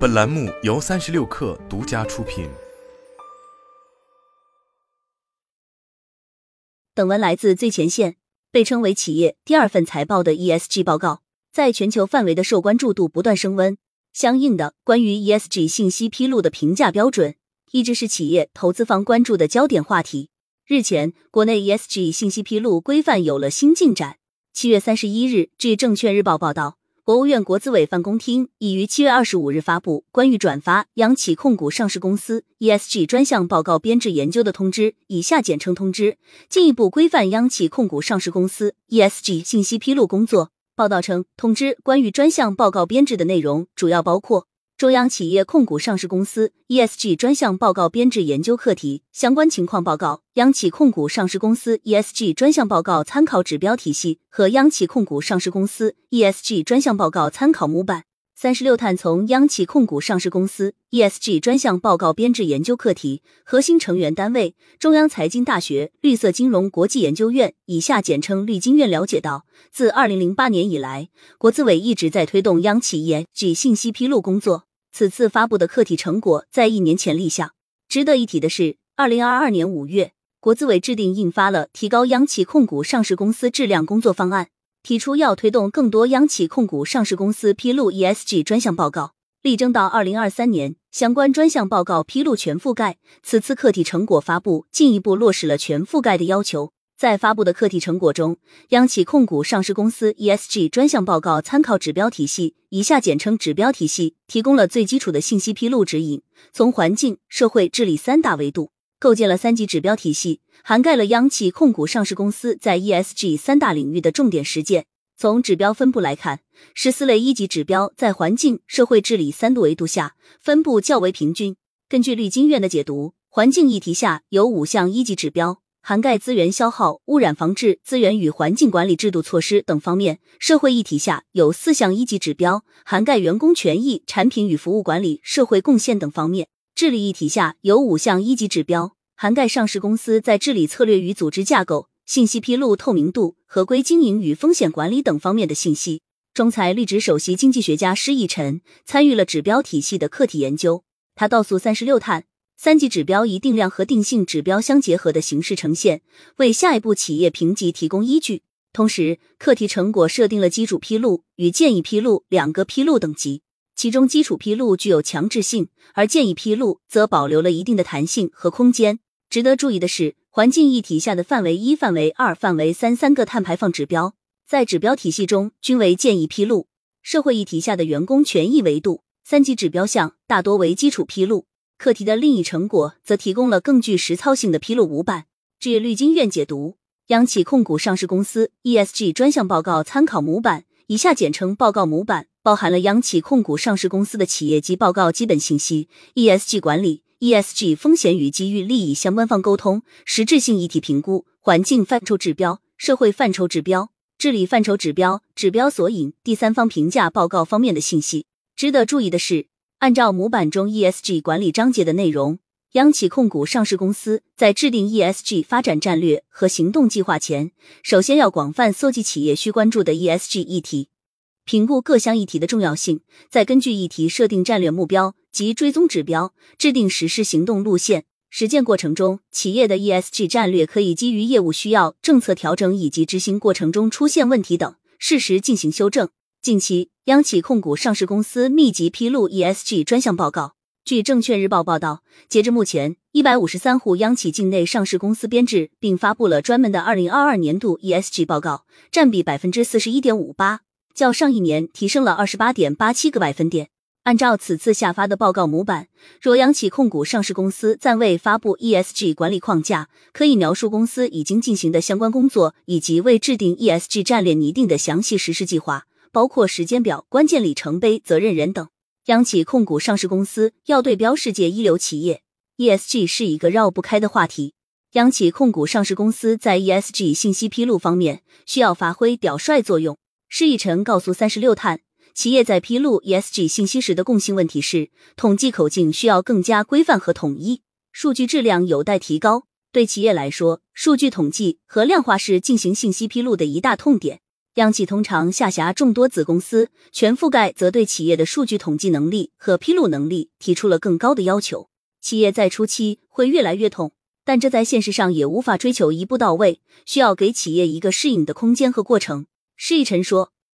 本栏目由三十六氪独家出品。本文来自最前线，被称为企业第二份财报的 ESG 报告，在全球范围的受关注度不断升温。相应的，关于 ESG 信息披露的评价标准，一直是企业投资方关注的焦点话题。日前，国内 ESG 信息披露规范有了新进展。七月三十一日，据证券日报报道。国务院国资委办公厅已于七月二十五日发布关于转发央企控股上市公司 ESG 专项报告编制研究的通知（以下简称通知），进一步规范央企控股上市公司 ESG 信息披露工作。报道称，通知关于专项报告编制的内容主要包括。中央企业控股上市公司 ESG 专项报告编制研究课题相关情况报告、央企控股上市公司 ESG 专项报告参考指标体系和央企控股上市公司 ESG 专项报告参考模板。三十六碳从央企控股上市公司 ESG 专项报告编制研究课题核心成员单位中央财经大学绿色金融国际研究院（以下简称绿金院）了解到，自二零零八年以来，国资委一直在推动央企 ESG 信息披露工作。此次发布的课题成果在一年前立项。值得一提的是，二零二二年五月，国资委制定印发了《提高央企控股上市公司质量工作方案》，提出要推动更多央企控股上市公司披露 ESG 专项报告，力争到二零二三年相关专项报告披露全覆盖。此次课题成果发布，进一步落实了全覆盖的要求。在发布的课题成果中，央企控股上市公司 ESG 专项报告参考指标体系（以下简称指标体系）提供了最基础的信息披露指引，从环境、社会、治理三大维度构建了三级指标体系，涵盖了央企控股上市公司在 ESG 三大领域的重点实践。从指标分布来看，十四类一级指标在环境、社会、治理三度维度下分布较为平均。根据绿金院的解读，环境议题下有五项一级指标。涵盖资源消耗、污染防治、资源与环境管理制度措施等方面；社会议题下有四项一级指标，涵盖员工权益、产品与服务管理、社会贡献等方面；治理议题下有五项一级指标，涵盖上市公司在治理策略与组织架构、信息披露透明度、合规经营与风险管理等方面的信息。中财历职首席经济学家施义晨参与了指标体系的课题研究，他告诉三十六碳。三级指标以定量和定性指标相结合的形式呈现，为下一步企业评级提供依据。同时，课题成果设定了基础披露与建议披露两个披露等级，其中基础披露具有强制性，而建议披露则保留了一定的弹性和空间。值得注意的是，环境议题下的范围一、范围二、范围三三个碳排放指标，在指标体系中均为建议披露。社会议题下的员工权益维度三级指标项大多为基础披露。课题的另一成果则提供了更具实操性的披露模板。据绿金院解读，央企控股上市公司 ESG 专项报告参考模板（以下简称报告模板）包含了央企控股上市公司的企业及报告基本信息、ESG 管理、ESG 风险与机遇利益相关方沟通、实质性议题评估、环境范畴指标、社会范畴指标、治理范畴指标、指标索引、第三方评价报告方面的信息。值得注意的是。按照模板中 ESG 管理章节的内容，央企控股上市公司在制定 ESG 发展战略和行动计划前，首先要广泛搜集企业需关注的 ESG 议题，评估各项议题的重要性，再根据议题设定战略目标及追踪指标，制定实施行动路线。实践过程中，企业的 ESG 战略可以基于业务需要、政策调整以及执行过程中出现问题等，适时进行修正。近期，央企控股上市公司密集披露 ESG 专项报告。据证券日报报道，截至目前，一百五十三户央企境内上市公司编制并发布了专门的二零二二年度 ESG 报告，占比百分之四十一点五八，较上一年提升了二十八点八七个百分点。按照此次下发的报告模板，若央企控股上市公司暂未发布 ESG 管理框架，可以描述公司已经进行的相关工作，以及未制定 ESG 战略拟定的详细实施计划。包括时间表、关键里程碑、责任人等。央企控股上市公司要对标世界一流企业，ESG 是一个绕不开的话题。央企控股上市公司在 ESG 信息披露方面需要发挥表率作用。施义晨告诉三十六碳，企业在披露 ESG 信息时的共性问题是，统计口径需要更加规范和统一，数据质量有待提高。对企业来说，数据统计和量化是进行信息披露的一大痛点。央企通常下辖众多子公司，全覆盖则对企业的数据统计能力和披露能力提出了更高的要求。企业在初期会越来越痛，但这在现实上也无法追求一步到位，需要给企业一个适应的空间和过程。施一晨说：“